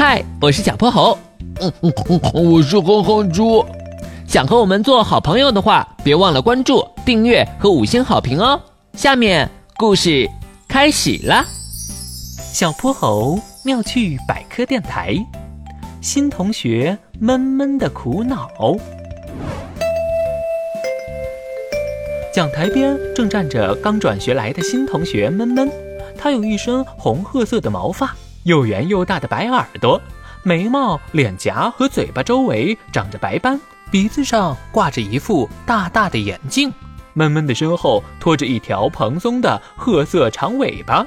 嗨，我是小泼猴。嗯嗯嗯，我是哼哼猪。想和我们做好朋友的话，别忘了关注、订阅和五星好评哦。下面故事开始啦。小泼猴妙趣百科电台，新同学闷闷的苦恼。讲台边正站着刚转学来的新同学闷闷，他有一身红褐色的毛发，又圆又大的白耳朵，眉毛、脸颊和嘴巴周围长着白斑，鼻子上挂着一副大大的眼镜。闷闷的身后拖着一条蓬松的褐色长尾巴，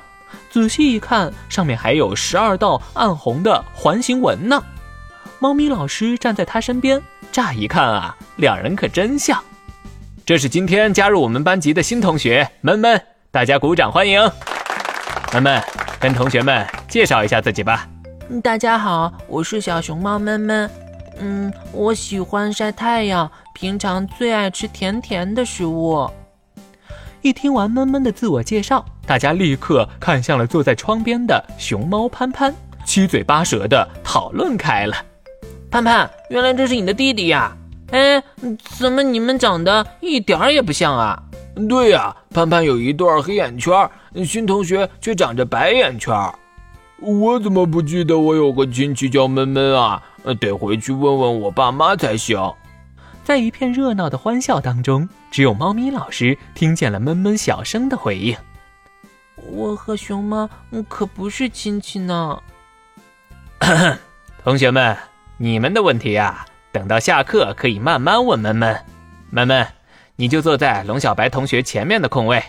仔细一看，上面还有十二道暗红的环形纹呢。猫咪老师站在他身边，乍一看啊，两人可真像。这是今天加入我们班级的新同学闷闷，大家鼓掌欢迎。闷闷，跟同学们介绍一下自己吧。大家好，我是小熊猫闷闷。嗯，我喜欢晒太阳，平常最爱吃甜甜的食物。一听完闷闷的自我介绍，大家立刻看向了坐在窗边的熊猫潘潘，七嘴八舌的讨论开了。潘潘，原来这是你的弟弟呀？哎，怎么你们长得一点儿也不像啊？对呀，潘潘有一对黑眼圈，新同学却长着白眼圈。我怎么不记得我有个亲戚叫闷闷啊？得回去问问我爸妈才行。在一片热闹的欢笑当中，只有猫咪老师听见了闷闷小声的回应：“我和熊猫可不是亲戚呢。”同学们，你们的问题啊？等到下课可以慢慢问闷闷，闷闷，你就坐在龙小白同学前面的空位。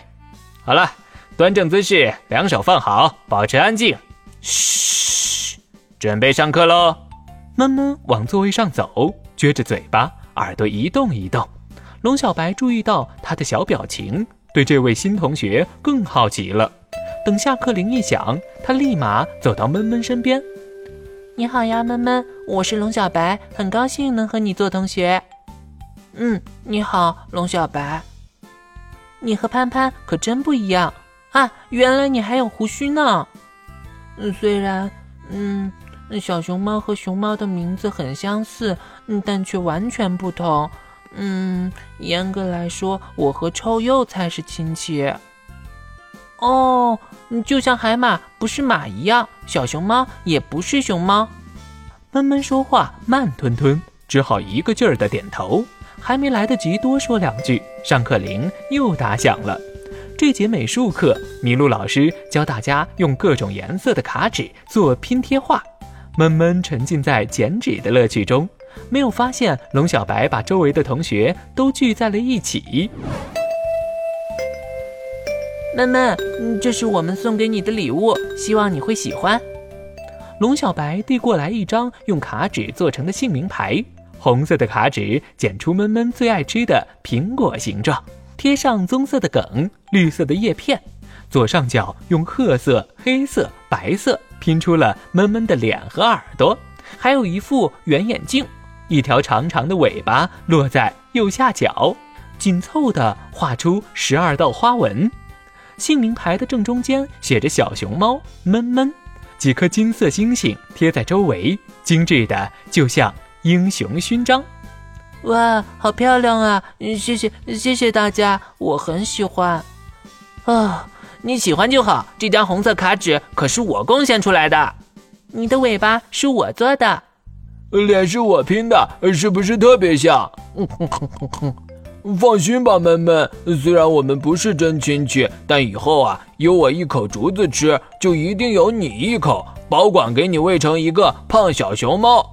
好了，端正姿势，两手放好，保持安静。嘘，准备上课喽。闷闷往座位上走，撅着嘴巴，耳朵一动一动。龙小白注意到他的小表情，对这位新同学更好奇了。等下课铃一响，他立马走到闷闷身边。你好呀，闷闷，我是龙小白，很高兴能和你做同学。嗯，你好，龙小白。你和潘潘可真不一样啊！原来你还有胡须呢。嗯，虽然，嗯，小熊猫和熊猫的名字很相似，但却完全不同。嗯，严格来说，我和臭鼬才是亲戚。哦，就像海马不是马一样，小熊猫也不是熊猫。闷闷说话慢吞吞，只好一个劲儿的点头。还没来得及多说两句，上课铃又打响了。这节美术课，麋鹿老师教大家用各种颜色的卡纸做拼贴画。闷闷沉浸在剪纸的乐趣中，没有发现龙小白把周围的同学都聚在了一起。闷闷，这是我们送给你的礼物，希望你会喜欢。龙小白递过来一张用卡纸做成的姓名牌，红色的卡纸剪出闷闷最爱吃的苹果形状，贴上棕色的梗、绿色的叶片，左上角用褐色、黑色、白色拼出了闷闷的脸和耳朵，还有一副圆眼镜，一条长长的尾巴落在右下角，紧凑地画出十二道花纹。姓名牌的正中间写着“小熊猫闷闷”，几颗金色星星贴在周围，精致的就像英雄勋章。哇，好漂亮啊！谢谢谢谢大家，我很喜欢。啊，你喜欢就好。这张红色卡纸可是我贡献出来的。你的尾巴是我做的，脸是我拼的，是不是特别像？放心吧，闷闷。虽然我们不是真亲戚，但以后啊，有我一口竹子吃，就一定有你一口，保管给你喂成一个胖小熊猫。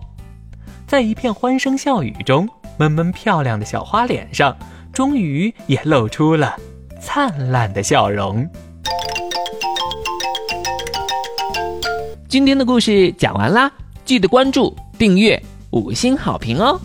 在一片欢声笑语中，闷闷漂亮的小花脸上，终于也露出了灿烂的笑容。今天的故事讲完啦，记得关注、订阅、五星好评哦。